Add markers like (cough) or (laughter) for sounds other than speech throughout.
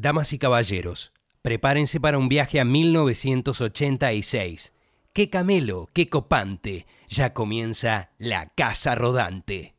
Damas y caballeros, prepárense para un viaje a 1986. ¡Qué camelo, qué copante! Ya comienza la Casa Rodante.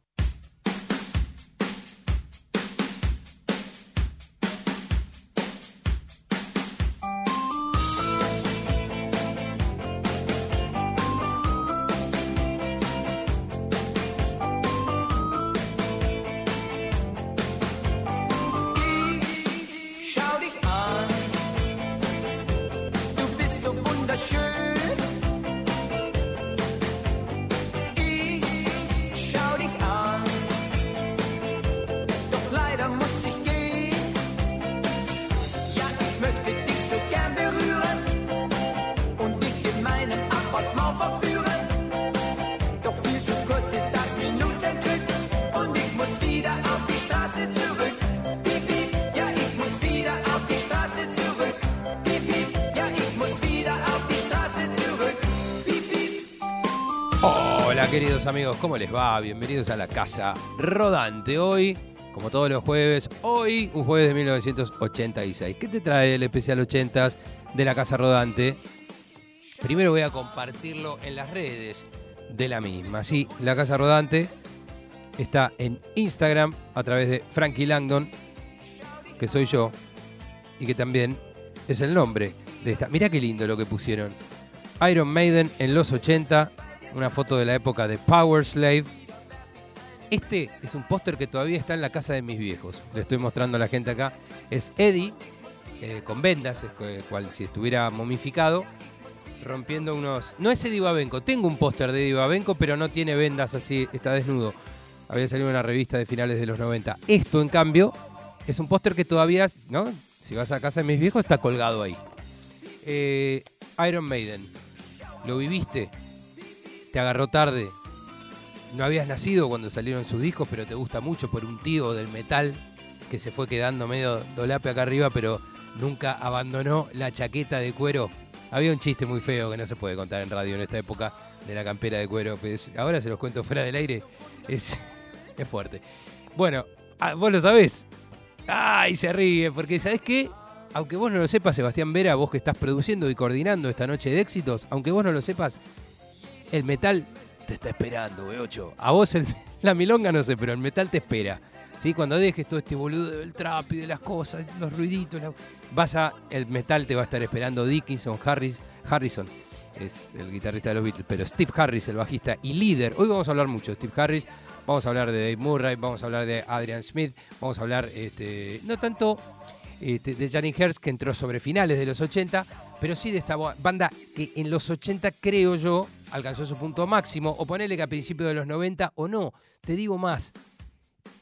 ¿Cómo les va? Bienvenidos a la Casa Rodante. Hoy, como todos los jueves, hoy un jueves de 1986. ¿Qué te trae el especial 80s de la Casa Rodante? Primero voy a compartirlo en las redes de la misma. Sí, la Casa Rodante está en Instagram a través de Frankie Langdon, que soy yo, y que también es el nombre de esta. Mirá qué lindo lo que pusieron. Iron Maiden en los 80, una foto de la época de Power Slave. Este es un póster que todavía está en la casa de mis viejos. Le estoy mostrando a la gente acá. Es Eddie, eh, con vendas, cu- cual si estuviera momificado, rompiendo unos... No es Eddie Babenco, tengo un póster de Eddie Babenco, pero no tiene vendas así, está desnudo. Había salido una revista de finales de los 90. Esto, en cambio, es un póster que todavía, ¿no? Si vas a casa de mis viejos, está colgado ahí. Eh, Iron Maiden, ¿lo viviste? ¿Te agarró tarde? No habías nacido cuando salieron sus discos, pero te gusta mucho por un tío del metal que se fue quedando medio dolape acá arriba, pero nunca abandonó la chaqueta de cuero. Había un chiste muy feo que no se puede contar en radio en esta época de la campera de cuero. pues, ahora se los cuento fuera del aire. Es, (laughs) es fuerte. Bueno, ah, vos lo sabés. Ay, se ríe, porque ¿sabés qué? Aunque vos no lo sepas, Sebastián Vera, vos que estás produciendo y coordinando esta noche de éxitos, aunque vos no lo sepas, el metal te está esperando, weocho. A vos el- (laughs) la milonga no sé, pero el metal te espera. ¿Sí? Cuando dejes todo este boludo del trap y de las cosas, los ruiditos, vas a. El metal te va a estar esperando Dickinson, Harris, Harrison, es el guitarrista de los Beatles, pero Steve Harris, el bajista y líder. Hoy vamos a hablar mucho de Steve Harris, vamos a hablar de Dave Murray, vamos a hablar de Adrian Smith, vamos a hablar, este, no tanto este, de Janine Hertz, que entró sobre finales de los 80, pero sí de esta banda que en los 80, creo yo, alcanzó su punto máximo, o ponele que a principios de los 90 o no. Te digo más,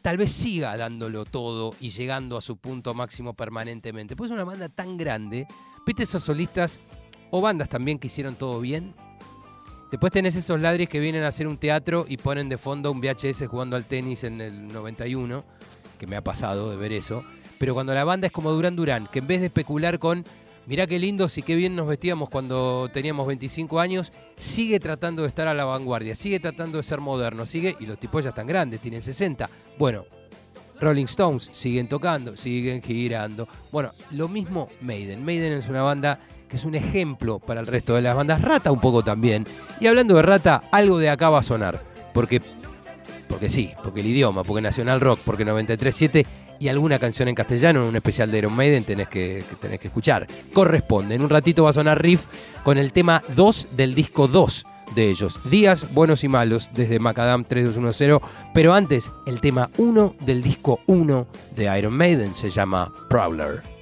tal vez siga dándolo todo y llegando a su punto máximo permanentemente. Pues es una banda tan grande, ¿viste esos solistas o bandas también que hicieron todo bien? Después tenés esos ladris que vienen a hacer un teatro y ponen de fondo un VHS jugando al tenis en el 91, que me ha pasado de ver eso. Pero cuando la banda es como Durán Durán, que en vez de especular con, mirá qué lindos y qué bien nos vestíamos cuando teníamos 25 años, sigue tratando de estar a la vanguardia, sigue tratando de ser moderno, sigue, y los tipos ya están grandes, tienen 60. Bueno, Rolling Stones siguen tocando, siguen girando. Bueno, lo mismo Maiden. Maiden es una banda que es un ejemplo para el resto de las bandas. Rata un poco también. Y hablando de Rata, algo de acá va a sonar. Porque, porque sí, porque el idioma, porque Nacional Rock, porque 93.7 y alguna canción en castellano en un especial de Iron Maiden tenés que, tenés que escuchar. Corresponde. En un ratito va a sonar Riff con el tema 2 del disco 2 de ellos. Días buenos y malos desde Macadam 3210. Pero antes, el tema 1 del disco 1 de Iron Maiden se llama Prowler.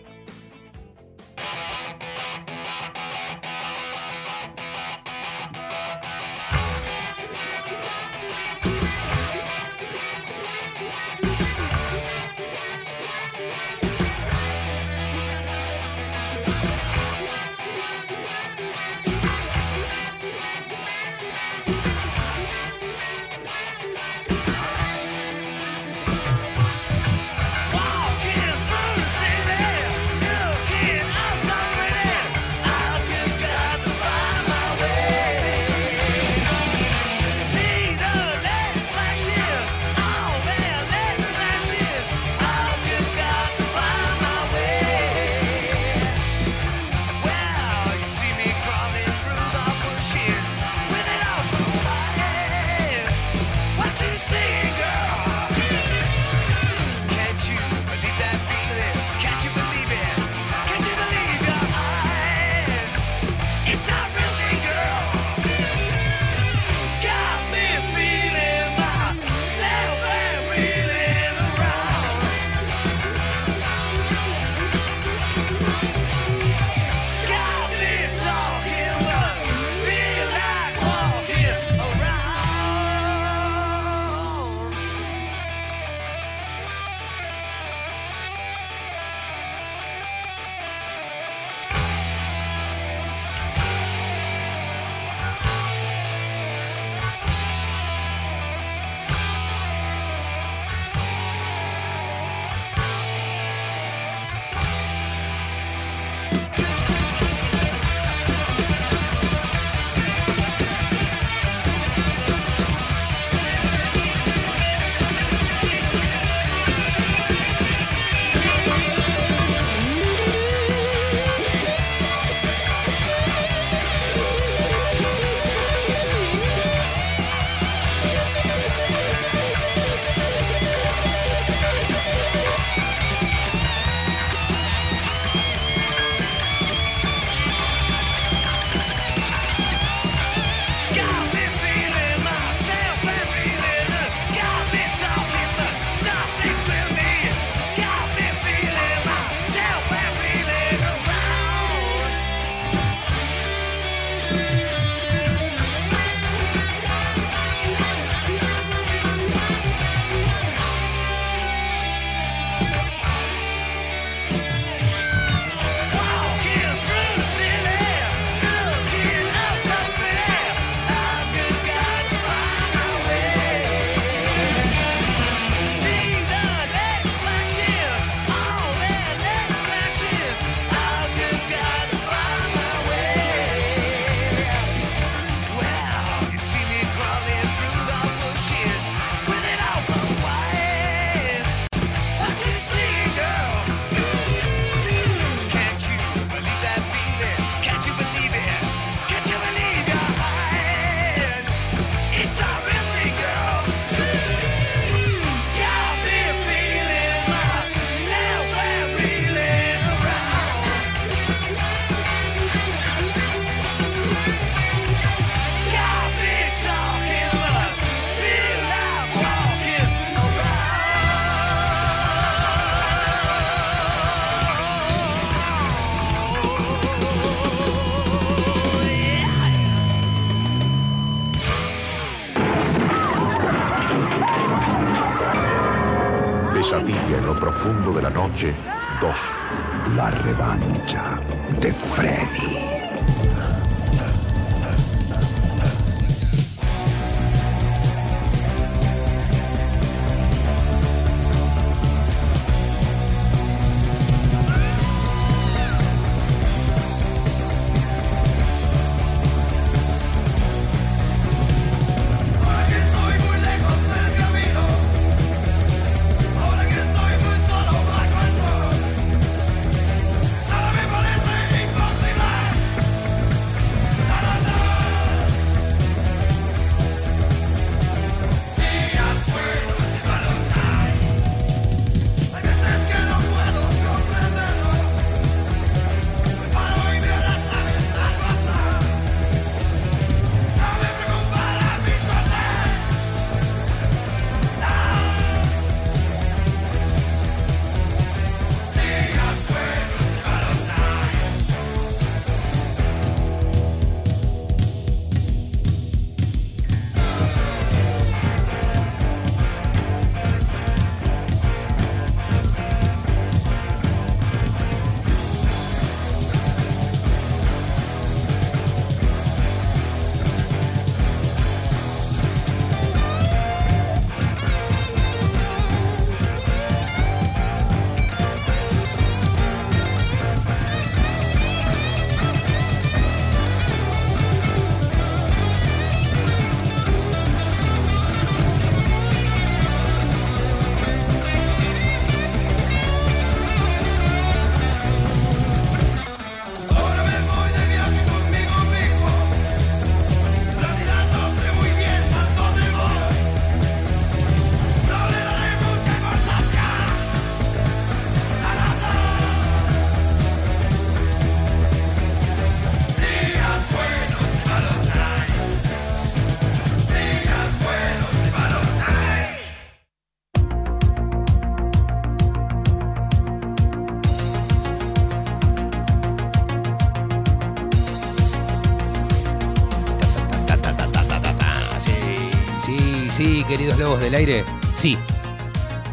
Del aire, sí.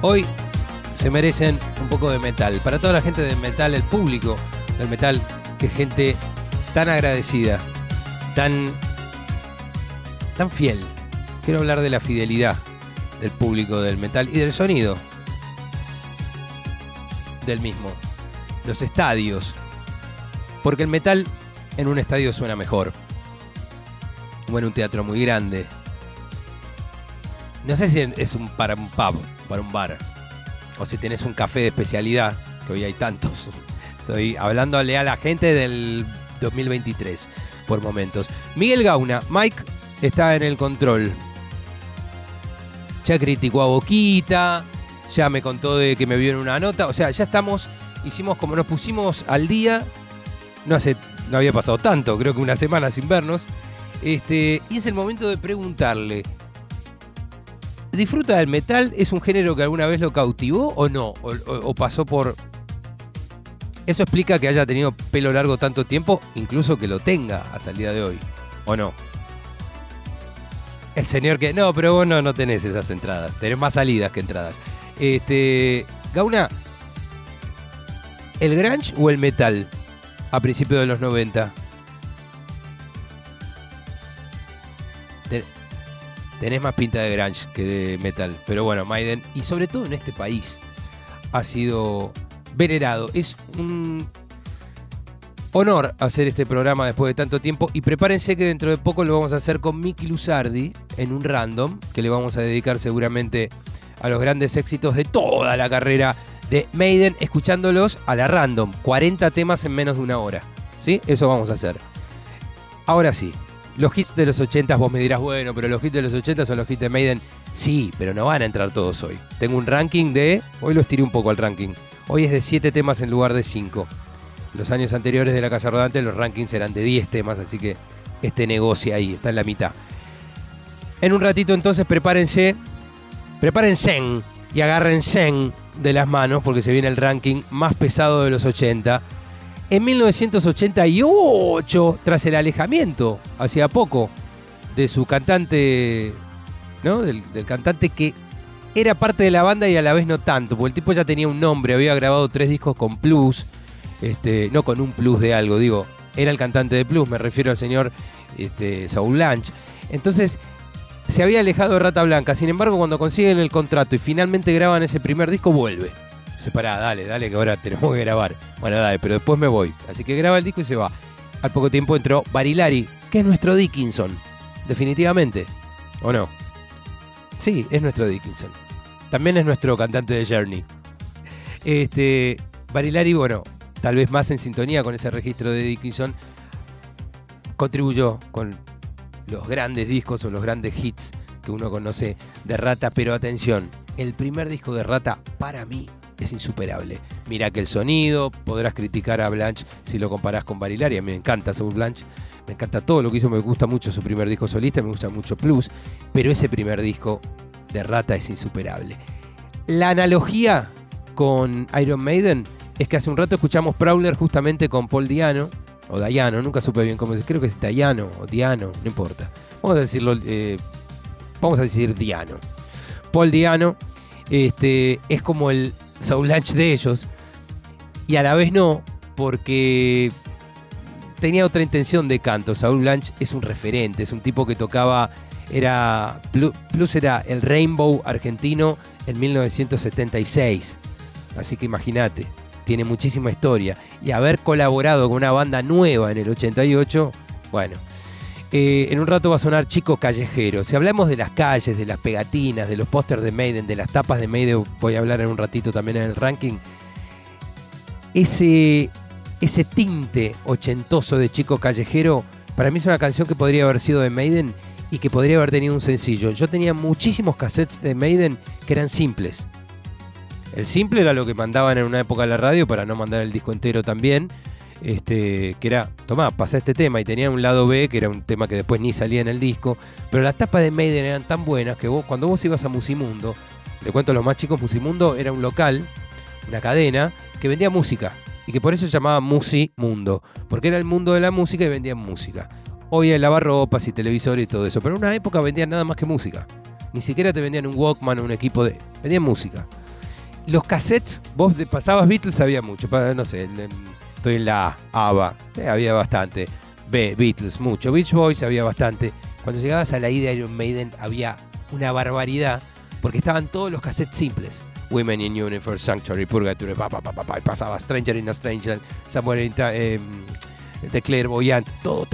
Hoy se merecen un poco de metal. Para toda la gente del metal, el público del metal, que gente tan agradecida, tan, tan fiel. Quiero hablar de la fidelidad del público del metal y del sonido del mismo. Los estadios. Porque el metal en un estadio suena mejor. Como en un teatro muy grande. No sé si es un para un pub, para un bar. O si tenés un café de especialidad, que hoy hay tantos. (laughs) Estoy hablándole a la gente del 2023 por momentos. Miguel Gauna, Mike está en el control. Ya criticó a Boquita, ya me contó de que me vio en una nota. O sea, ya estamos, hicimos como nos pusimos al día. No hace, no había pasado tanto, creo que una semana sin vernos. Este, y es el momento de preguntarle. ¿Disfruta del metal? ¿Es un género que alguna vez lo cautivó o no? ¿O, pasó por...? Eso explica que haya tenido pelo largo tanto tiempo, incluso que lo tenga hasta el día de hoy. ¿O no? El señor que... No, pero vos no, no tenés esas entradas. Tenés más salidas que entradas. Este... Gauna, ¿el grunge o el metal a principios de los 90? Tenés más pinta de grunge que de metal. Pero bueno, Maiden, y sobre todo en este país, ha sido venerado. Es un honor hacer este programa después de tanto tiempo. Y prepárense que dentro de poco lo vamos a hacer con Miki Luzardi en un random, que le vamos a dedicar seguramente a los grandes éxitos de toda la carrera de Maiden, escuchándolos a la random. 40 temas en menos de una hora. ¿Sí? Eso vamos a hacer. Ahora sí, los hits de los 80 vos me dirás, bueno, pero los hits de los 80 son los hits de Maiden. Sí, pero no van a entrar todos hoy. Tengo un ranking de. Hoy lo estiré un poco al ranking. Hoy es de 7 temas en lugar de 5. Los años anteriores de la Casa Rodante los rankings eran de 10 temas, así que este negocio ahí, está en la mitad. En un ratito entonces prepárense, prepárense y agárrense de las manos porque se viene el ranking más pesado de los 80. En 1988, tras el alejamiento, hacía poco, de su cantante, ¿no? Del, cantante que era parte de la banda y a la vez no tanto, porque el tipo ya tenía un nombre, había grabado tres discos con Plus, este, no con un plus de algo, digo, era el cantante de Plus, me refiero al señor este, Saul Lange. Entonces, se había alejado de Rata Blanca, sin embargo, cuando consiguen el contrato y finalmente graban ese primer disco, vuelve. Se para, dale, dale, que ahora tenemos que grabar. Bueno, dale, pero después me voy. Así que graba el disco y se va. Al poco tiempo entró Barilari, que es nuestro Dickinson, definitivamente. ¿O no? Sí, es nuestro Dickinson. También es nuestro cantante de Journey. Este, Barilari, bueno, tal vez más en sintonía con ese registro de Dickinson, contribuyó con los grandes discos o los grandes hits que uno conoce de Rata, pero atención, el primer disco de Rata para mí es insuperable. Mira que el sonido, podrás criticar a Blanche si lo comparás con Barilari, a mí me encanta Saul Blanche, me encanta todo lo que hizo, me gusta mucho su primer disco solista, me gusta mucho Plus, pero ese primer disco de Rata es insuperable. La analogía con Iron Maiden es que hace un rato escuchamos Prowler justamente con Paul Diano, o Diano, nunca supe bien cómo se creo que es Diano o Diano, no importa. Vamos a decirlo, eh, vamos a decir Diano. Paul Diano este, es como el Soul Lunch de ellos, y a la vez no, porque tenía otra intención de canto. Saul Lunch es un referente, es un tipo que tocaba, era Plu- Plus era el Rainbow argentino en 1976. Así que imagínate, tiene muchísima historia. Y haber colaborado con una banda nueva en el 88, bueno. Eh, en un rato va a sonar Chico Callejero. Si hablamos de las calles, de las pegatinas, de los pósters de Maiden, de las tapas de Maiden, voy a hablar en un ratito también en el ranking. Ese, ese tinte ochentoso de Chico Callejero, para mí es una canción que podría haber sido de Maiden y que podría haber tenido un sencillo. Yo tenía muchísimos cassettes de Maiden que eran simples. El simple era lo que mandaban en una época a la radio para no mandar el disco entero también. Este, que era, tomá, pasa este tema y tenía un lado B, que era un tema que después ni salía en el disco. Pero las tapas de Maiden eran tan buenas que vos, cuando vos ibas a Musimundo, le cuento a los más chicos, Musimundo era un local, una cadena, que vendía música. Y que por eso se llamaba Musimundo. Porque era el mundo de la música y vendían música. Hoy hay lavarropas y televisores y todo eso. Pero en una época vendían nada más que música. Ni siquiera te vendían un Walkman o un equipo de. Vendían música. Los cassettes, vos pasabas Beatles, había mucho. No sé, estoy en la A, ABBA, eh, había bastante. B, Beatles, mucho. Beach Boys había bastante. Cuando llegabas a la ida de Iron Maiden había una barbaridad, porque estaban todos los cassettes simples. Women in Universe, Sanctuary, Purgatory, pa, pa, pa, pa, pasaba Stranger in a Strangerland, Somewhere in em, The Clairvoyant, todo,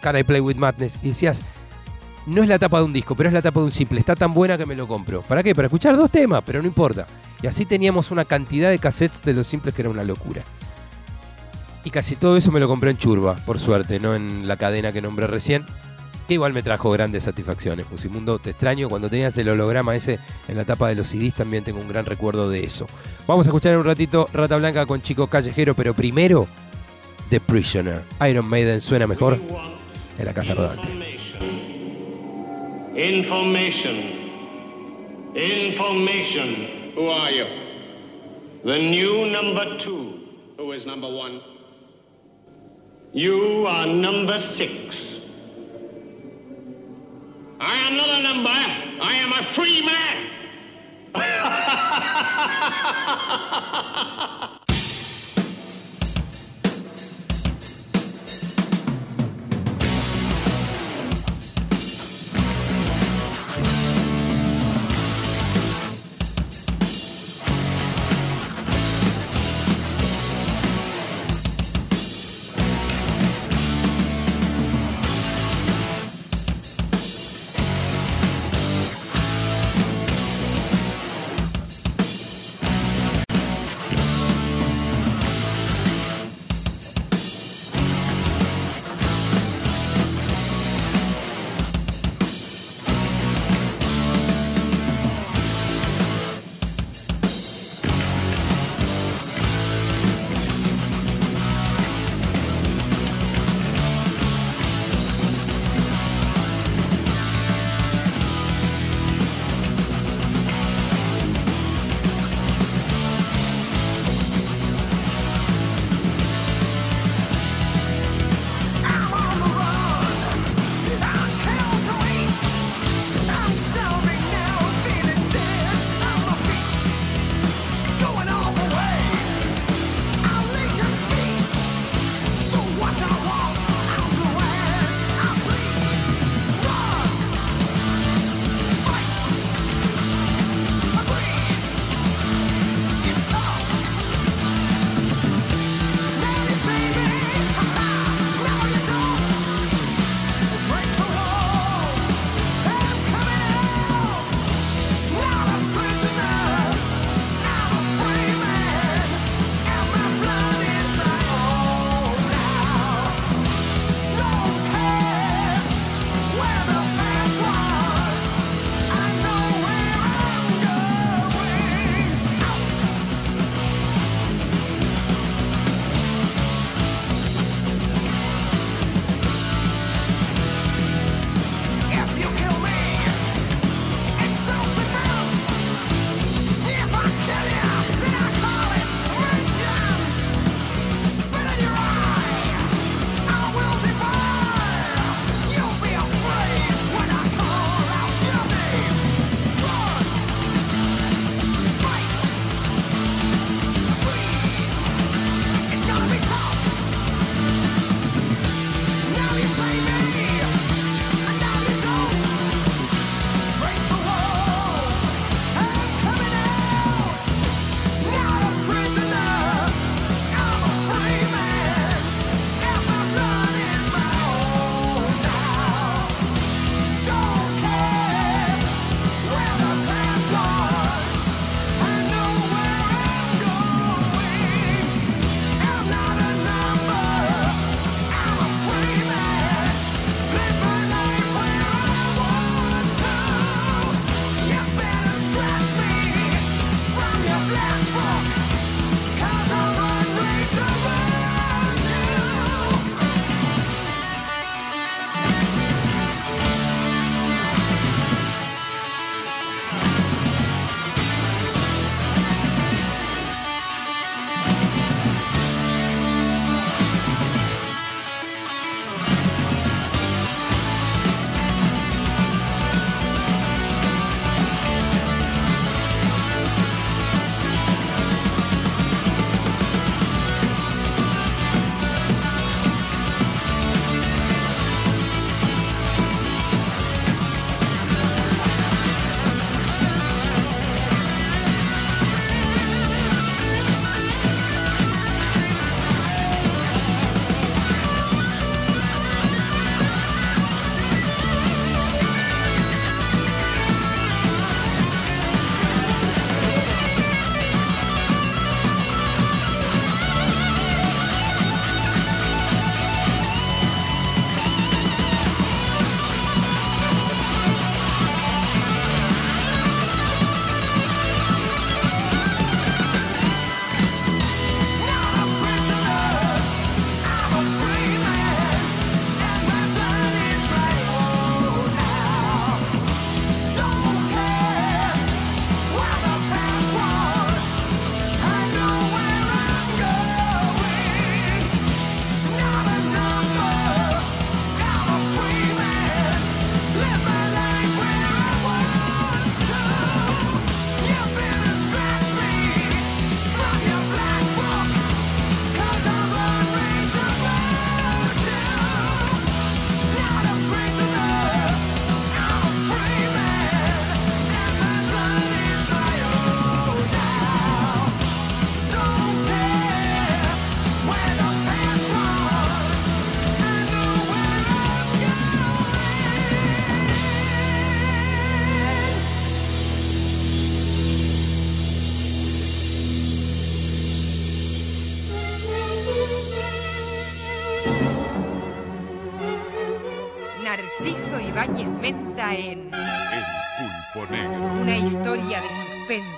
Can I Play With Madness, y decías, no es la tapa de un disco, pero es la tapa de un simple, está tan buena que me lo compro. ¿Para qué? Para escuchar dos temas, pero no importa. Y así teníamos una cantidad de cassettes de los simples que era una locura. Y casi todo eso me lo compré en Churba, por suerte, no en la cadena que nombré recién. Que igual me trajo grandes satisfacciones. Musimundo, te extraño. Cuando tenías el holograma ese en la tapa de los CDs, también tengo un gran recuerdo de eso. Vamos a escuchar un ratito Rata Blanca con Chico Callejero, pero primero, The Prisoner. Iron Maiden suena mejor en la Casa Rodante. Information. Information. Who are you? The new number two. Who is number one? You are number six. I am not a number. I am a free man. (laughs)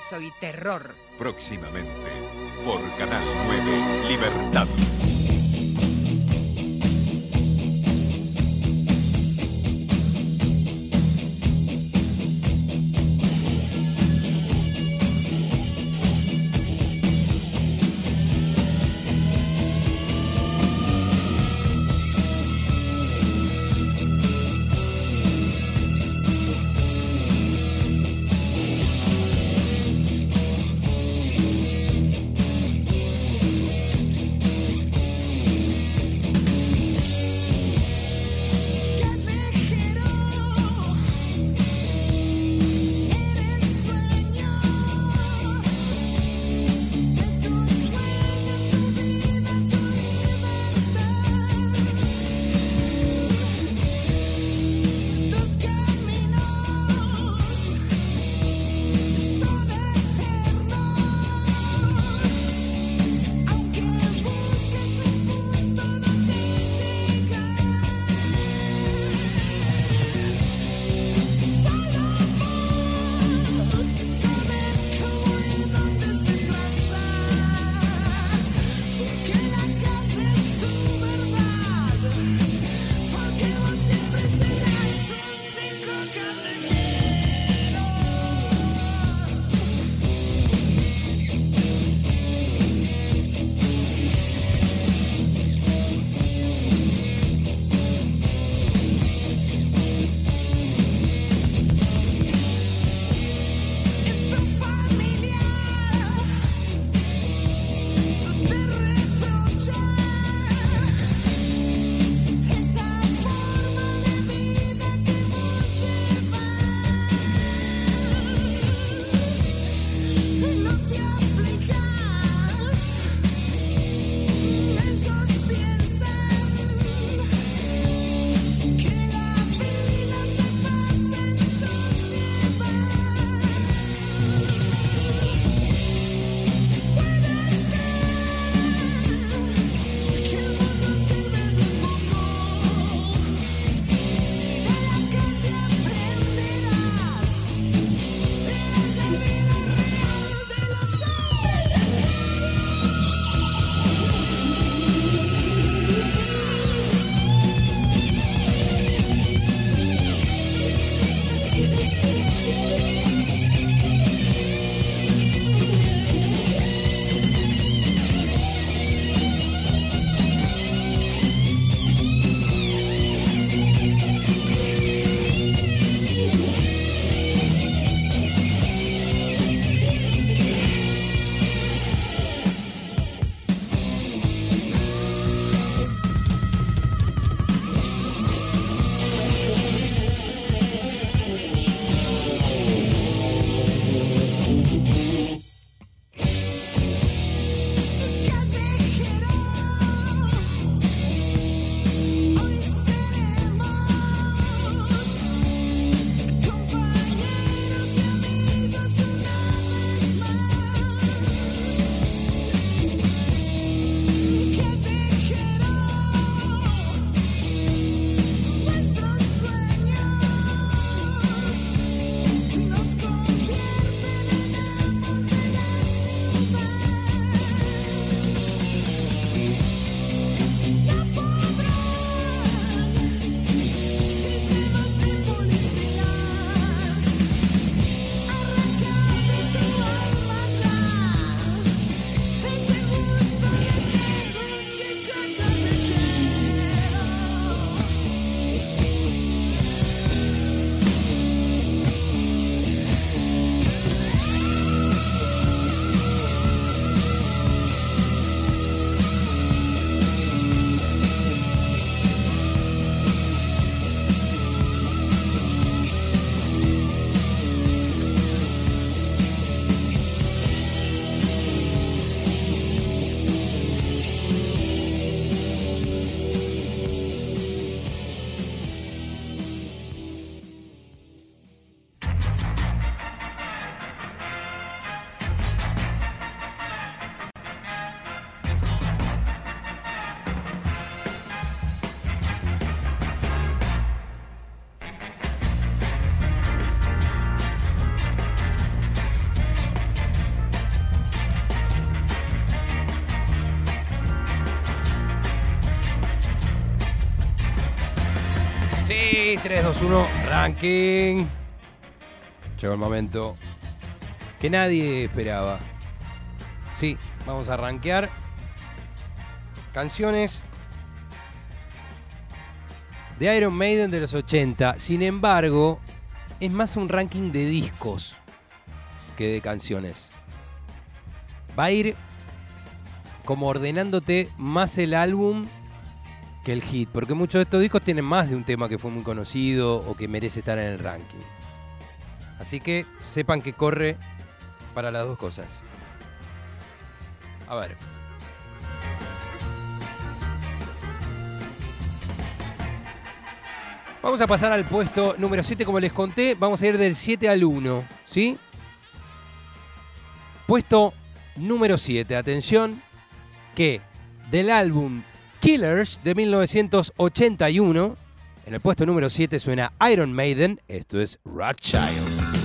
suspenso y terror. Próximamente por Canal 9 Libertad. Sí, 3, 2, 1, ranking. Llegó el momento que nadie esperaba. Sí, vamos a rankear canciones de Iron Maiden de los 80. Sin embargo, es más un ranking de discos que de canciones. Va a ir como ordenándote más el álbum el hit, porque muchos de estos discos tienen más de un tema que fue muy conocido o que merece estar en el ranking. Así que sepan que corre para las dos cosas. A ver. Vamos a pasar al puesto número 7, como les conté, vamos a ir del 7 al 1, ¿sí? Puesto número 7, atención, que del álbum Killers de 1981, en el puesto número 7 suena Iron Maiden, esto es Rothschild.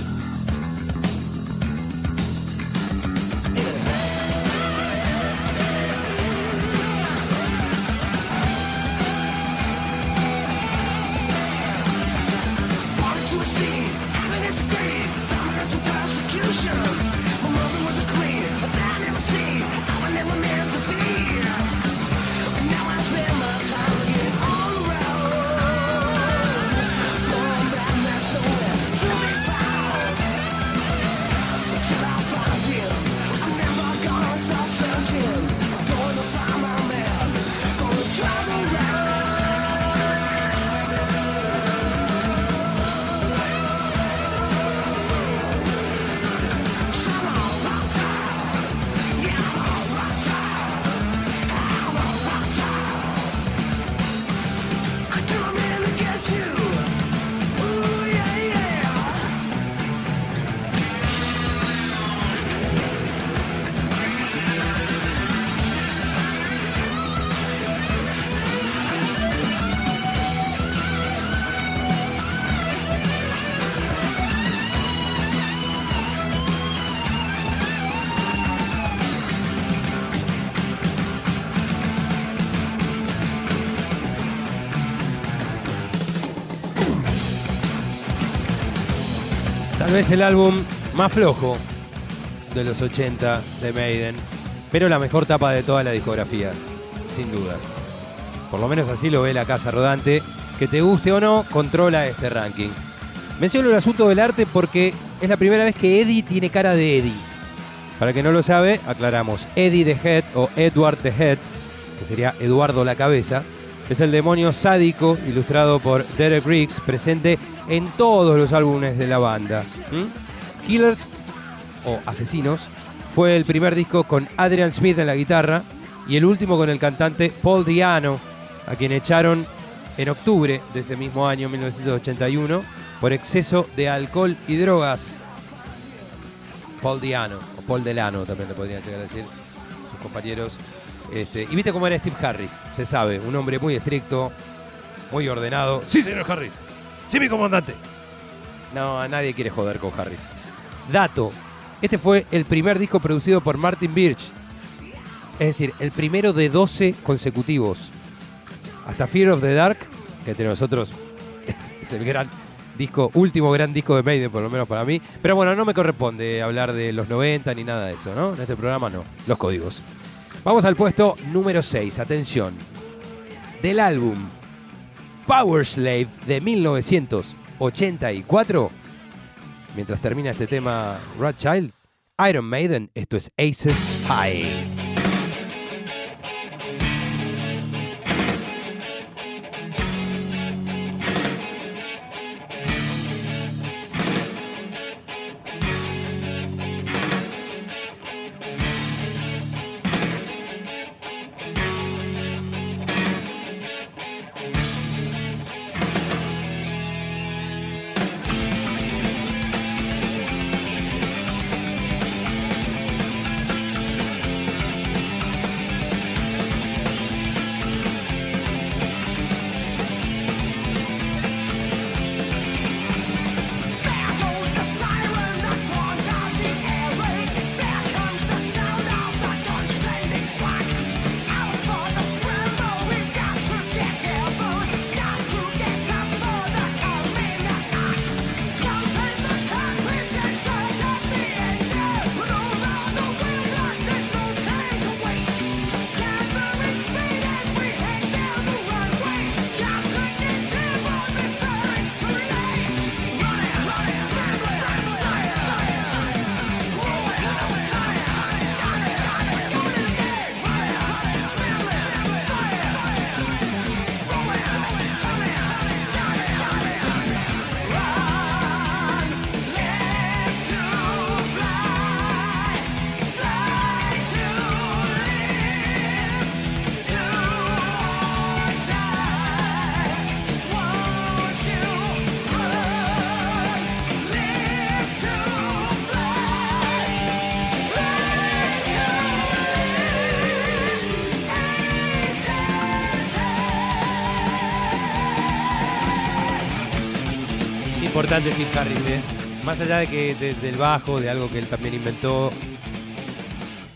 Tal vez el álbum más flojo de los 80 de Maiden, pero la mejor tapa de toda la discografía, sin dudas. Por lo menos así lo ve la casa rodante. Que te guste o no, controla este ranking. Menciono el asunto del arte porque es la primera vez que Eddie tiene cara de Eddie. Para el que no lo sabe, aclaramos. Eddie the Head o Edward the Head, que sería Eduardo la Cabeza, es el demonio sádico ilustrado por Derek Riggs, presente en todos los álbumes de la banda. ¿Mm? Killers o Asesinos fue el primer disco con Adrian Smith en la guitarra y el último con el cantante Paul Diano, a quien echaron en octubre de ese mismo año, 1981, por exceso de alcohol y drogas. Paul Diano, o Paul Delano también le podrían llegar a decir sus compañeros. Este, y viste cómo era Steve Harris, se sabe, un hombre muy estricto, muy ordenado. Sí, señor Harris. Sí, mi comandante. No, nadie quiere joder con Harris. Dato. Este fue el primer disco producido por Martin Birch. Es decir, el primero de 12 consecutivos. Hasta Fear of the Dark, que entre nosotros (laughs) es el gran disco, último gran disco de Maiden, por lo menos para mí. Pero bueno, no me corresponde hablar de los 90 ni nada de eso, ¿no? En este programa no. Los códigos. Vamos al puesto número 6. Atención. Del álbum Power Slave de 1984. Mientras termina este tema Rothschild, Iron Maiden, esto es Aces High. Importante Harris, ¿eh? Más allá de que de- del bajo, de algo que él también inventó,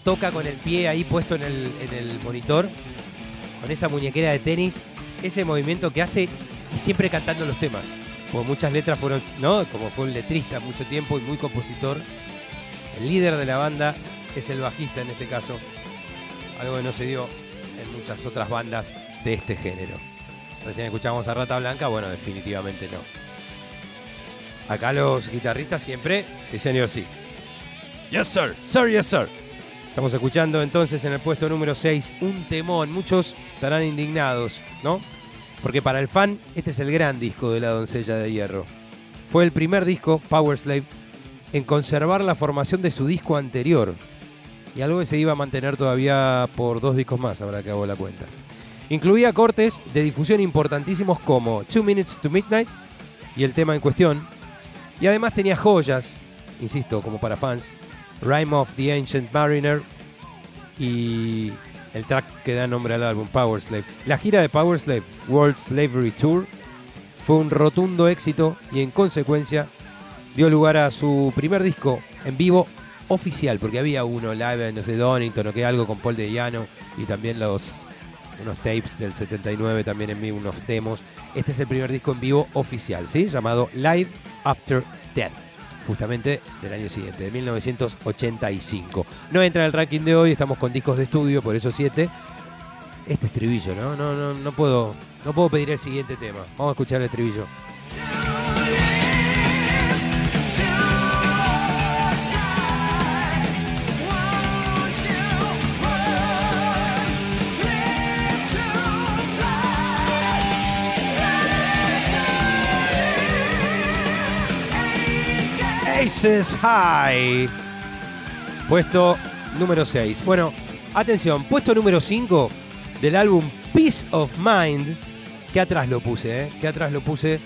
toca con el pie ahí puesto en el, en el monitor, con esa muñequera de tenis, ese movimiento que hace y siempre cantando los temas. Porque muchas letras fueron, ¿no? Como fue un letrista mucho tiempo y muy compositor. El líder de la banda es el bajista en este caso. Algo que no se dio en muchas otras bandas de este género. Recién escuchamos a Rata Blanca, bueno, definitivamente no. Acá los guitarristas siempre, sí señor, sí. Yes sir, sir, yes sir. Estamos escuchando entonces en el puesto número 6 un temón. Muchos estarán indignados, ¿no? Porque para el fan este es el gran disco de la doncella de hierro. Fue el primer disco, Power Slave, en conservar la formación de su disco anterior. Y algo que se iba a mantener todavía por dos discos más, ahora que hago la cuenta. Incluía cortes de difusión importantísimos como Two Minutes to Midnight y el tema en cuestión. Y además tenía joyas, insisto, como para fans, Rhyme of the Ancient Mariner y el track que da nombre al álbum, Power Slave. La gira de Power Slave, World Slavery Tour, fue un rotundo éxito y en consecuencia dio lugar a su primer disco en vivo oficial, porque había uno live en no sé, Donington o que algo con Paul de Llano y también los unos tapes del 79 también en vivo, unos demos. Este es el primer disco en vivo oficial, ¿sí? Llamado Live After Death, justamente del año siguiente, de 1985. No entra en el ranking de hoy, estamos con discos de estudio, por eso 7. Este estribillo, ¿no? No, no, no puedo, no puedo pedir el siguiente tema. Vamos a escuchar el estribillo. Aces High. Puesto número 6. Bueno, atención, puesto número 5 del álbum Peace of Mind. Que atrás lo puse, ¿eh? Que atrás lo puse.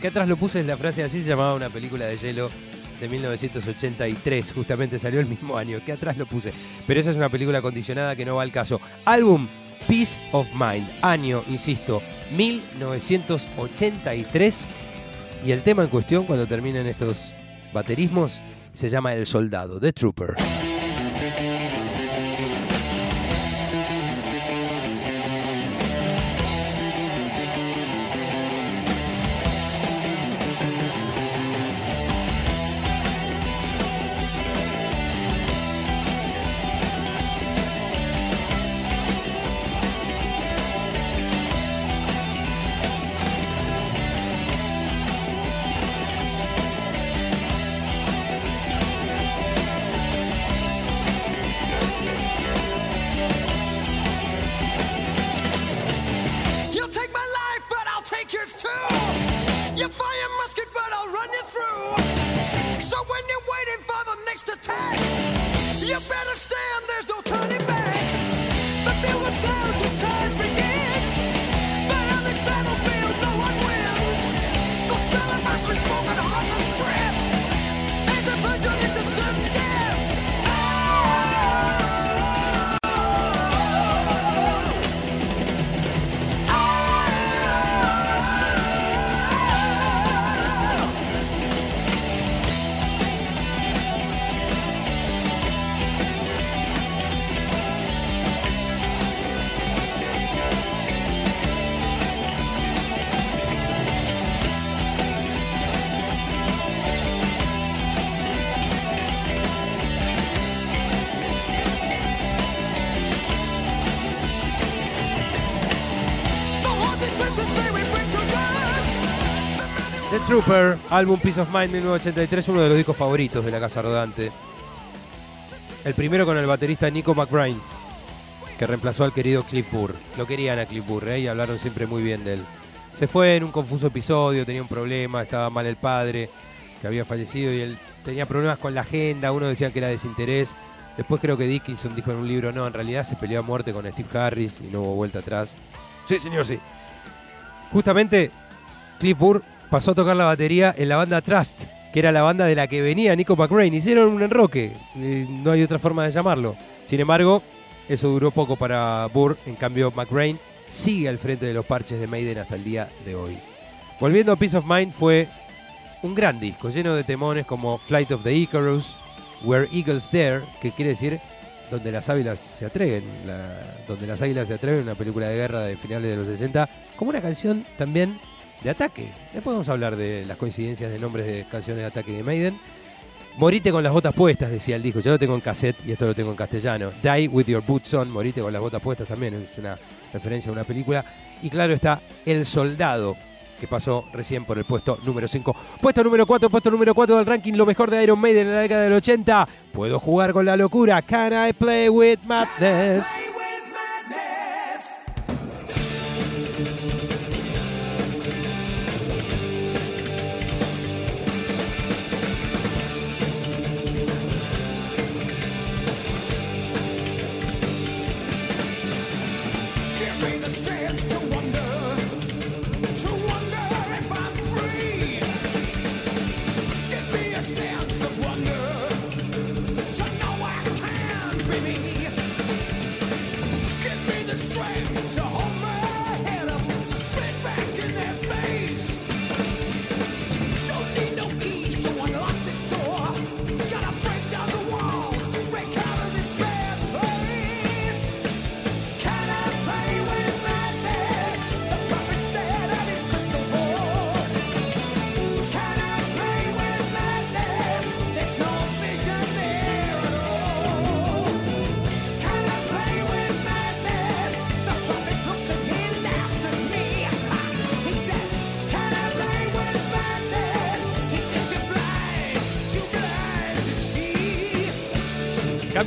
Que atrás lo puse es la frase así se llamaba una película de hielo de 1983. Justamente salió el mismo año. Que atrás lo puse. Pero esa es una película condicionada que no va al caso. Álbum Peace of Mind. Año, insisto, 1983. Y el tema en cuestión, cuando terminen estos baterismos, se llama El Soldado, The Trooper. Trooper, álbum Peace of Mind 1983, uno de los discos favoritos de la Casa Rodante. El primero con el baterista Nico McBride, que reemplazó al querido Cliff Burr. Lo querían a Cliff Burr ¿eh? y hablaron siempre muy bien de él. Se fue en un confuso episodio, tenía un problema, estaba mal el padre, que había fallecido y él tenía problemas con la agenda, uno decía que era desinterés. Después creo que Dickinson dijo en un libro, no, en realidad se peleó a muerte con Steve Harris y no hubo vuelta atrás. Sí, señor, sí. Justamente, Cliff Burr pasó a tocar la batería en la banda Trust, que era la banda de la que venía Nico McBrain. Hicieron un enroque, eh, no hay otra forma de llamarlo. Sin embargo, eso duró poco para Burr, en cambio McBrain sigue al frente de los parches de Maiden hasta el día de hoy. Volviendo a Peace of Mind fue un gran disco, lleno de temones como Flight of the Icarus, Where Eagles Dare, que quiere decir donde las águilas se atreven, donde las águilas se atreven, una película de guerra de finales de los 60, como una canción también de ataque. Después vamos a hablar de las coincidencias de nombres de canciones de ataque de Maiden. Morite con las botas puestas, decía el disco. Yo lo tengo en cassette y esto lo tengo en castellano. Die with your boots on, morite con las botas puestas también, es una referencia a una película. Y claro está El Soldado, que pasó recién por el puesto número 5. Puesto número 4, puesto número 4 del ranking, lo mejor de Iron Maiden en la década del 80. Puedo jugar con la locura. Can I play with madness?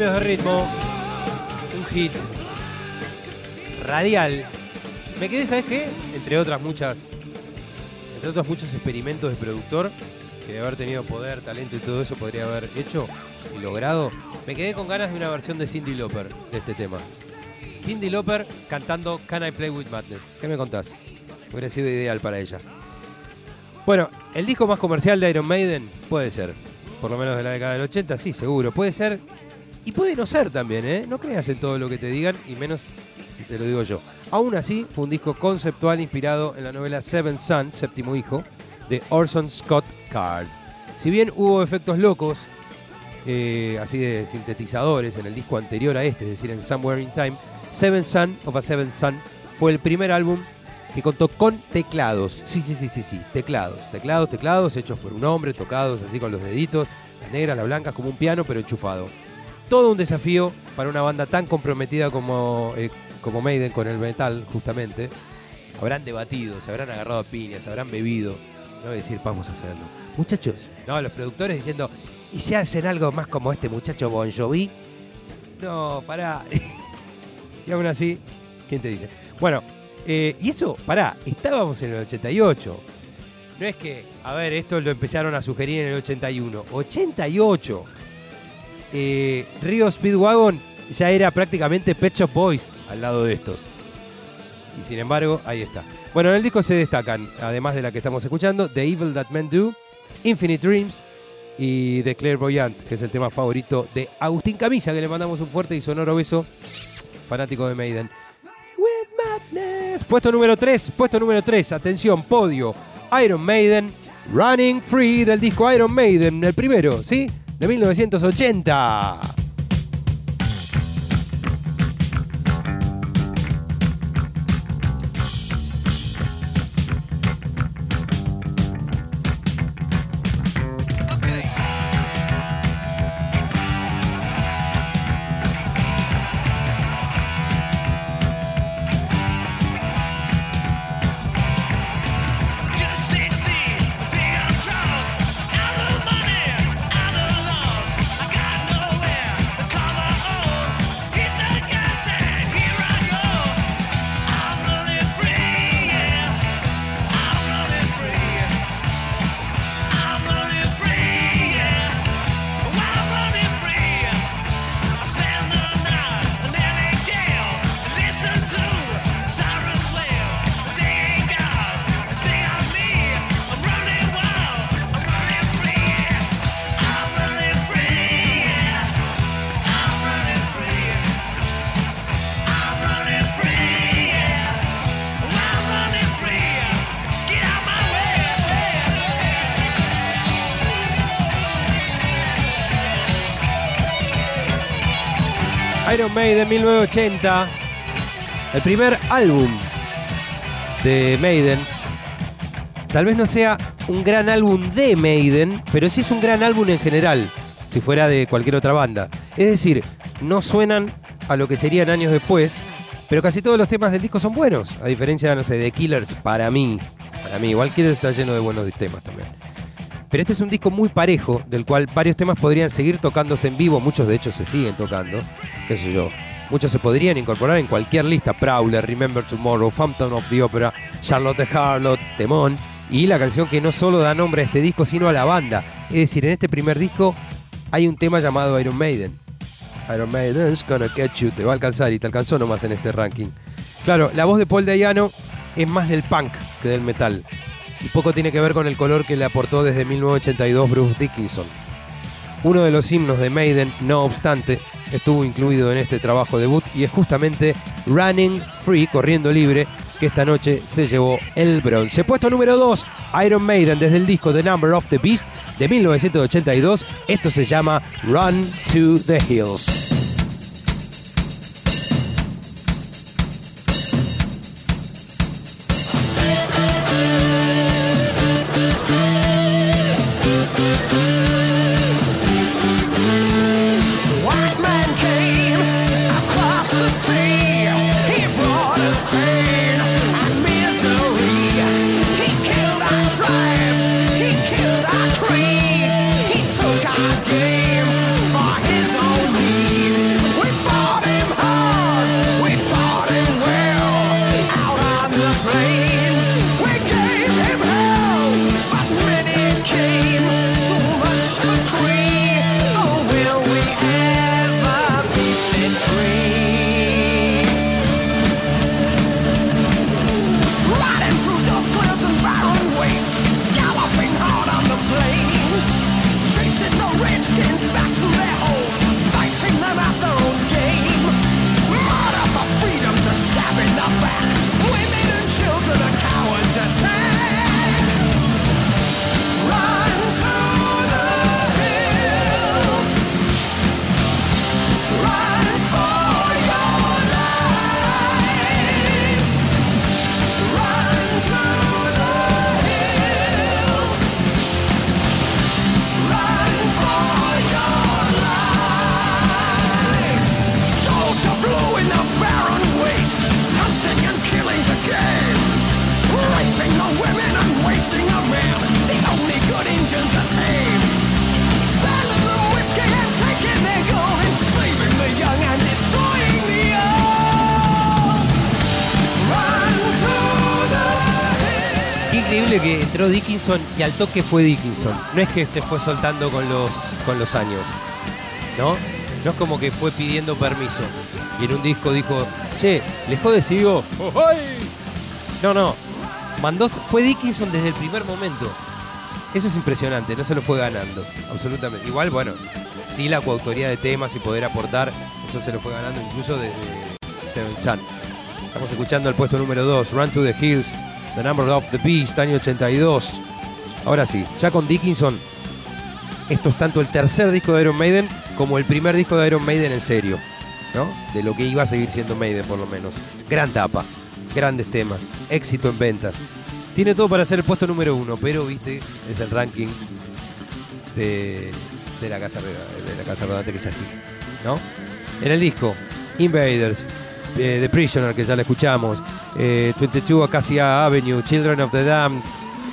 De ritmo. Un hit. Radial. Me quedé, ¿sabes qué? Entre otras muchas. Entre otros muchos experimentos de productor que de haber tenido poder, talento y todo eso podría haber hecho y logrado. Me quedé con ganas de una versión de Cindy Lauper de este tema. Cindy Lauper cantando Can I Play With Madness. ¿Qué me contás? Hubiera sido ideal para ella. Bueno, el disco más comercial de Iron Maiden puede ser. Por lo menos de la década del 80, sí, seguro. Puede ser. Y puede no ser también, ¿eh? No creas en todo lo que te digan, y menos si te lo digo yo. Aún así, fue un disco conceptual inspirado en la novela Seven Son, Séptimo Hijo, de Orson Scott Card. Si bien hubo efectos locos, eh, así de sintetizadores en el disco anterior a este, es decir, en Somewhere in Time, Seven Son of a Seven Son fue el primer álbum que contó con teclados. Sí, sí, sí, sí, sí, teclados. Teclados, teclados hechos por un hombre, tocados así con los deditos, las negras, las blancas, como un piano, pero enchufado. Todo un desafío para una banda tan comprometida como, eh, como Maiden con el metal, justamente. Habrán debatido, se habrán agarrado a piñas, habrán bebido. No decir, vamos a hacerlo. Muchachos, no, los productores diciendo, ¿y si hacen algo más como este muchacho Bon Jovi? No, pará. (laughs) y aún así, ¿quién te dice? Bueno, eh, y eso, pará, estábamos en el 88. No es que, a ver, esto lo empezaron a sugerir en el 81. 88. Eh, Río Speedwagon ya era prácticamente Pet Shop Boys al lado de estos. Y sin embargo, ahí está. Bueno, en el disco se destacan, además de la que estamos escuchando, The Evil That Men Do, Infinite Dreams y The Clairvoyant, que es el tema favorito de Agustín Camisa, que le mandamos un fuerte y sonoro beso, fanático de Maiden. With Madness. Puesto número 3, puesto número 3, atención, podio, Iron Maiden, Running Free del disco Iron Maiden, el primero, ¿sí? De 1980. Iron Maiden 1980. El primer álbum de Maiden. Tal vez no sea un gran álbum de Maiden, pero sí es un gran álbum en general, si fuera de cualquier otra banda. Es decir, no suenan a lo que serían años después, pero casi todos los temas del disco son buenos, a diferencia, no sé, de Killers, para mí. Para mí, igual Killers está lleno de buenos temas también. Pero este es un disco muy parejo, del cual varios temas podrían seguir tocándose en vivo, muchos de hecho se siguen tocando, qué sé yo. Muchos se podrían incorporar en cualquier lista, Prowler, Remember Tomorrow, Phantom of the Opera, Charlotte Harlot, Temón, y la canción que no solo da nombre a este disco, sino a la banda. Es decir, en este primer disco hay un tema llamado Iron Maiden. Iron Maiden's gonna catch you, te va a alcanzar y te alcanzó nomás en este ranking. Claro, la voz de Paul Dayano es más del punk que del metal. Y poco tiene que ver con el color que le aportó desde 1982 Bruce Dickinson. Uno de los himnos de Maiden, no obstante, estuvo incluido en este trabajo debut y es justamente Running Free, corriendo libre, que esta noche se llevó el bronce. Puesto número 2, Iron Maiden desde el disco The Number of the Beast de 1982. Esto se llama Run to the Hills. Entró Dickinson y al toque fue Dickinson. No es que se fue soltando con los, con los años, ¿no? No es como que fue pidiendo permiso y en un disco dijo, che, ¿les jode si digo? No, no. Mandó, fue Dickinson desde el primer momento. Eso es impresionante, no se lo fue ganando, absolutamente. Igual, bueno, sí la coautoría de temas y poder aportar, eso se lo fue ganando incluso desde Seven Sun. Estamos escuchando el puesto número 2, Run to the Hills, The Number of the Beast, año 82. Ahora sí, ya con Dickinson, esto es tanto el tercer disco de Iron Maiden como el primer disco de Iron Maiden en serio, ¿no? De lo que iba a seguir siendo Maiden, por lo menos. Gran tapa, grandes temas, éxito en ventas. Tiene todo para ser el puesto número uno, pero, viste, es el ranking de, de la casa Roda- de que es así, ¿no? En el disco, Invaders, eh, The Prisoner, que ya la escuchamos, eh, 22 Acacia Avenue, Children of the Damned,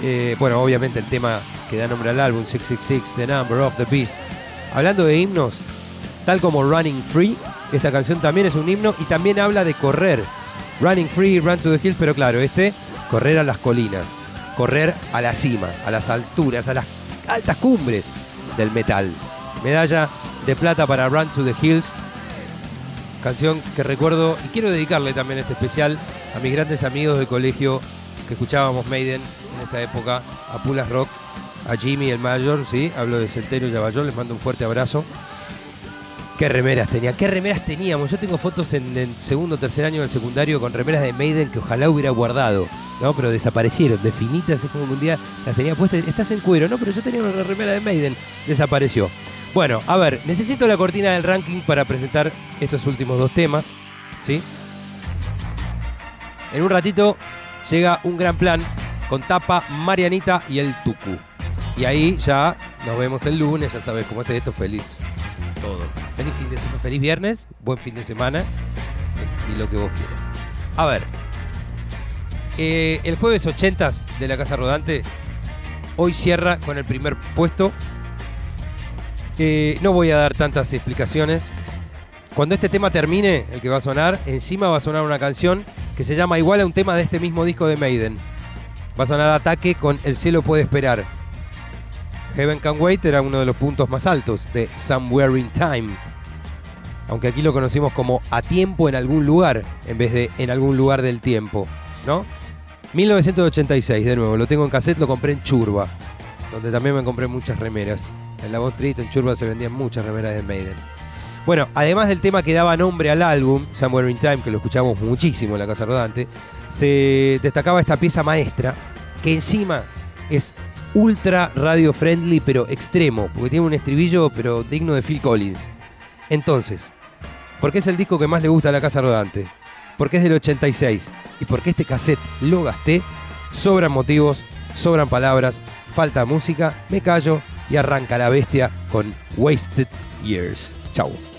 eh, bueno, obviamente el tema que da nombre al álbum, 666, The Number of the Beast. Hablando de himnos, tal como Running Free, esta canción también es un himno y también habla de correr. Running Free, Run to the Hills, pero claro, este, correr a las colinas, correr a la cima, a las alturas, a las altas cumbres del metal. Medalla de plata para Run to the Hills, canción que recuerdo y quiero dedicarle también este especial a mis grandes amigos del colegio que escuchábamos Maiden en esta época, a Pulas Rock, a Jimmy el Mayor, sí, hablo de Centeno y Lavallol, les mando un fuerte abrazo. Qué remeras tenía, qué remeras teníamos. Yo tengo fotos en el segundo o tercer año del secundario con remeras de Maiden que ojalá hubiera guardado, ¿no? Pero desaparecieron, de finitas, es como que un día las tenía puestas. Estás en cuero, ¿no? Pero yo tenía una remera de Maiden, desapareció. Bueno, a ver, necesito la cortina del ranking para presentar estos últimos dos temas, ¿sí? En un ratito llega un gran plan con Tapa, Marianita y el Tucu. Y ahí ya nos vemos el lunes, ya sabes cómo es esto, feliz todo. Feliz fin de semana, feliz viernes, buen fin de semana y lo que vos quieras. A ver, eh, el jueves 80 de la Casa Rodante hoy cierra con el primer puesto. Eh, no voy a dar tantas explicaciones. Cuando este tema termine, el que va a sonar, encima va a sonar una canción que se llama igual a un tema de este mismo disco de Maiden. Va a sonar Ataque con El cielo puede esperar. Heaven Can Wait era uno de los puntos más altos de Somewhere in Time. Aunque aquí lo conocimos como A tiempo en algún lugar, en vez de en algún lugar del tiempo, ¿no? 1986, de nuevo, lo tengo en cassette, lo compré en Churba, donde también me compré muchas remeras. En la Bond Street, en Churba, se vendían muchas remeras de Maiden. Bueno, además del tema que daba nombre al álbum, Somewhere in Time, que lo escuchamos muchísimo en la Casa Rodante, se destacaba esta pieza maestra, que encima es ultra radio friendly, pero extremo, porque tiene un estribillo, pero digno de Phil Collins. Entonces, ¿por qué es el disco que más le gusta a la Casa Rodante? Porque es del 86 y porque este cassette lo gasté, sobran motivos, sobran palabras, falta música, me callo y arranca la bestia con Wasted Years. Chau.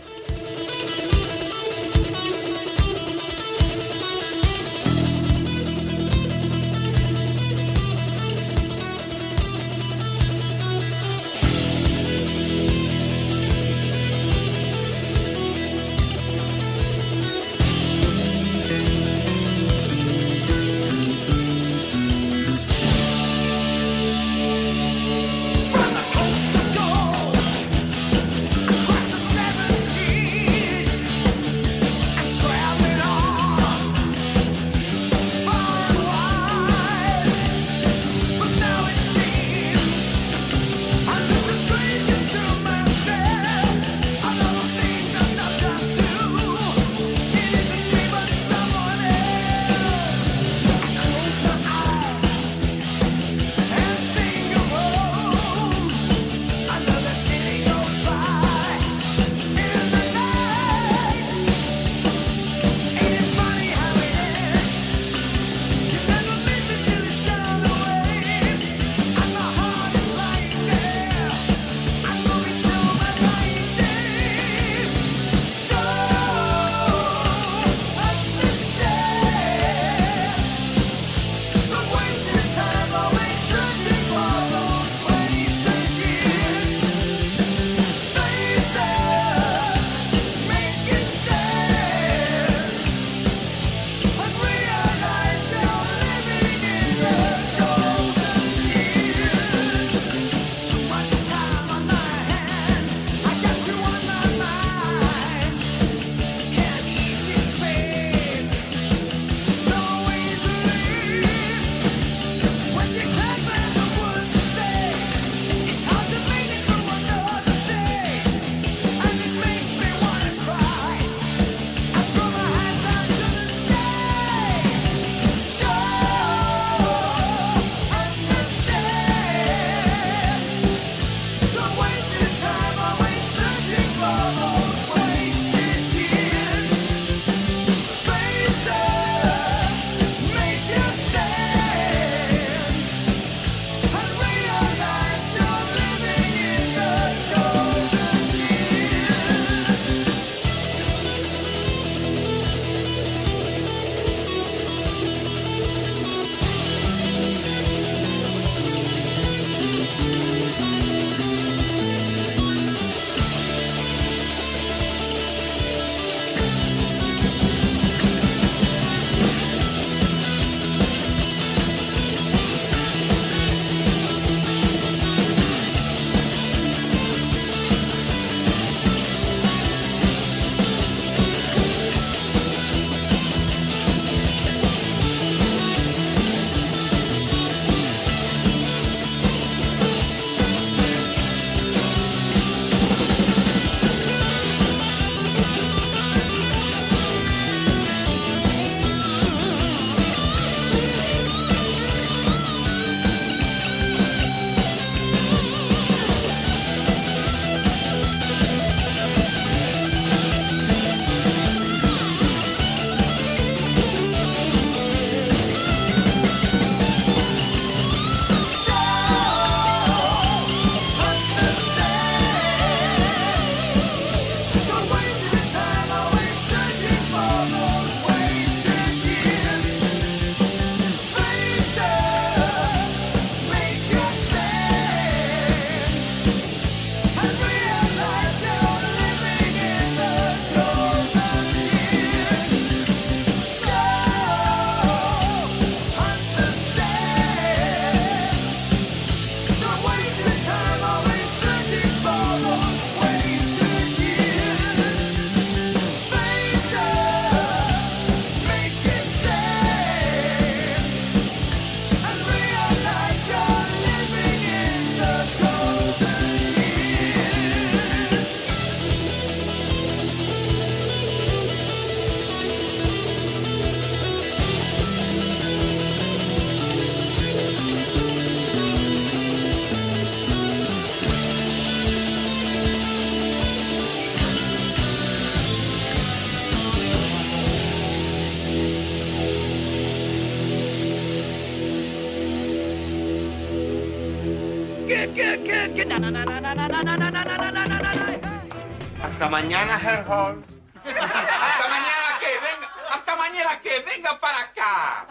Mañana, Herr Holmes. ¿Hasta mañana qué? Venga, ¿Hasta mañana qué? Venga para acá.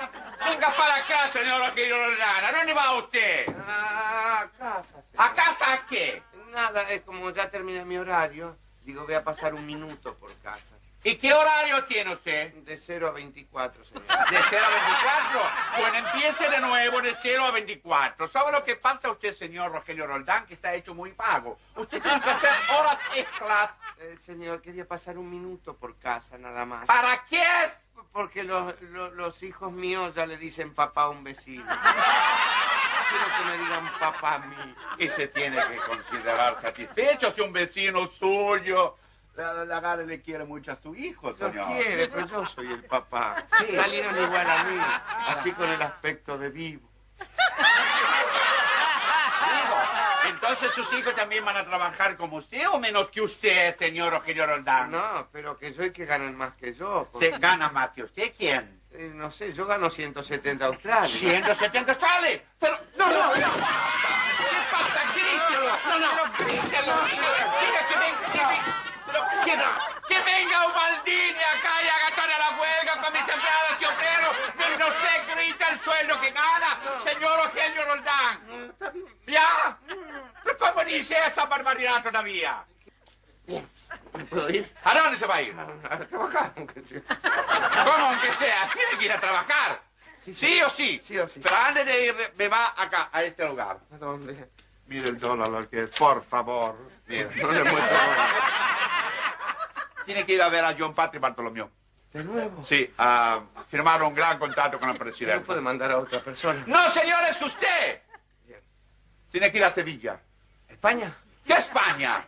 Venga para acá, señora Giordana. ¿A dónde va usted? A casa, señor. ¿A casa a qué? Nada, es como ya terminé mi horario. Digo, voy a pasar un minuto por casa. ¿Y qué horario tiene usted? De 0 a 24, señor. ¿De 0 a 24? Bueno, empiece de nuevo de 0 a 24. ¿Sabe lo que pasa usted, señor Rogelio Roldán? Que está hecho muy vago. Usted tiene que hacer horas extras. Eh, señor, quería pasar un minuto por casa, nada más. ¿Para qué es? Porque los, los, los hijos míos ya le dicen papá a un vecino. (laughs) Quiero que me digan papá a mí. Y se tiene que considerar satisfecho si un vecino suyo la, la, la- le quiere mucho a su hijo, Lo señor. quiere, pero yo soy el papá. Salieron igual a mí, así con el aspecto de vivo. Entonces sus hijos también van a trabajar como usted o menos que usted, señor Rogelio Roldán. No, pero que yo y que ganan más que yo. ¿Se porque- gana más que usted? ¿Quién? Eh, no sé, yo gano 170 australias. 170 sale. Pero, no, no, ¿qué pasa? ¿Qué pasa? Grítelo. No, no, grítelo. Diga que venga, que venga. Pero, que, que venga un Maldini acá y haga toda la huelga con mis empleados y obreros. Mientras usted grita el sueldo que gana, señor Eugenio Roldán. ¿Ya? ¿Pero cómo dice esa barbaridad todavía? ¿Me puedo ir? ¿A dónde se va a ir? A, a trabajar, aunque sea. ¿Cómo aunque sea? Tiene que ir a trabajar. Sí, o sí. Sí o sí. Pero antes de ir, me va acá, a este lugar. ¿A dónde? Mire el dólar lo que es, por favor. Mire. No le muestro (laughs) ahora. Tiene que ir a ver a John Patrick Bartolomeo. ¿De nuevo? Sí, a firmar un gran contrato con el No presidente. puede mandar a otra persona. No, señor, es usted. Tiene que ir a Sevilla. ¿España? ¿Qué España?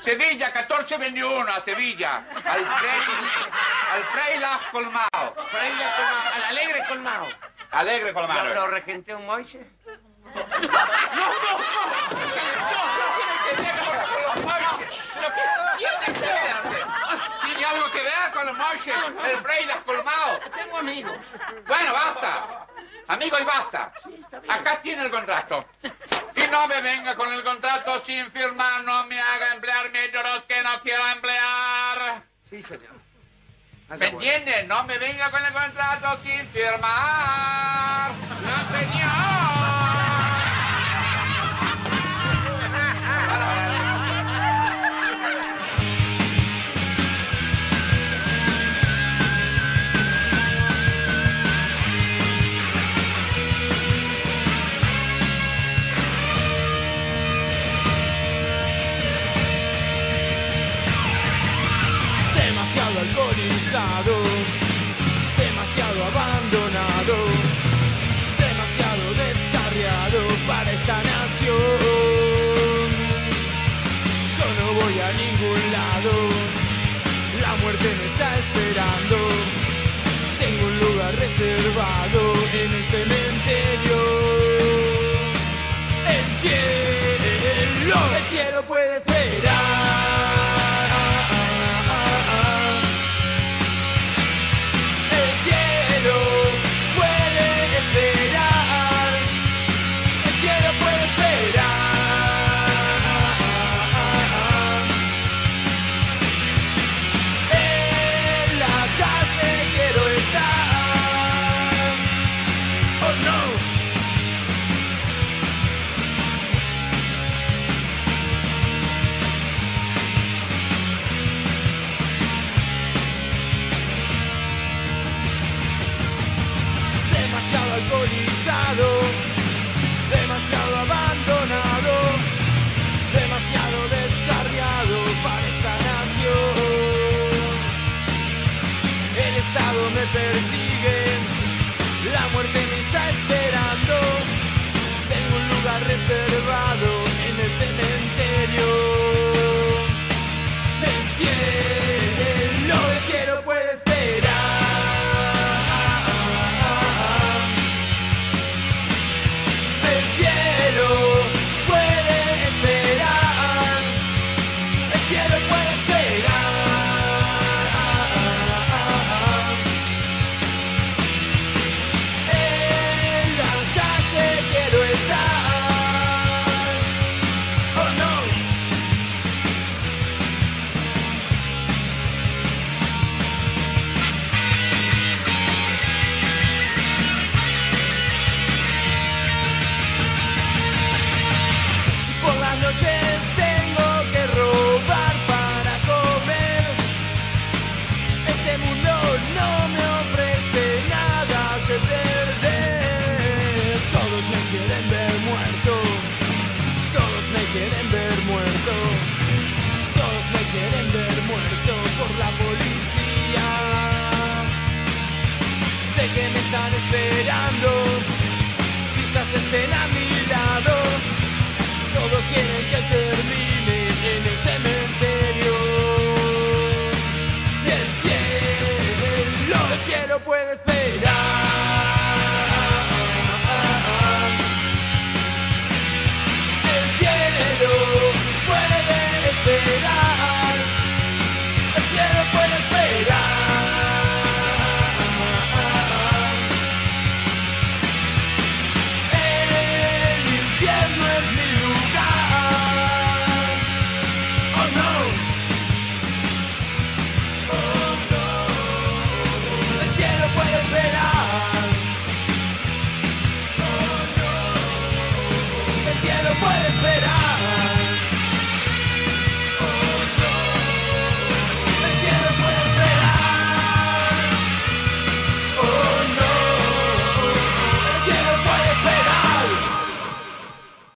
Sevilla, 1421, a Sevilla. Al Frei, al Frei Las Colmao. Freila Colmao, al alegre Colmao. Alegre Colmao. ¿Lo, lo regenté un Moise? El Frei las colmado. Tengo amigos. Bueno, basta. Amigo, y basta. Acá tiene el contrato. Y no me venga con el contrato sin firmar, no me haga emplear métodos que no quiero emplear. Sí, señor. ¿Me entiende? No me venga con el contrato sin firmar.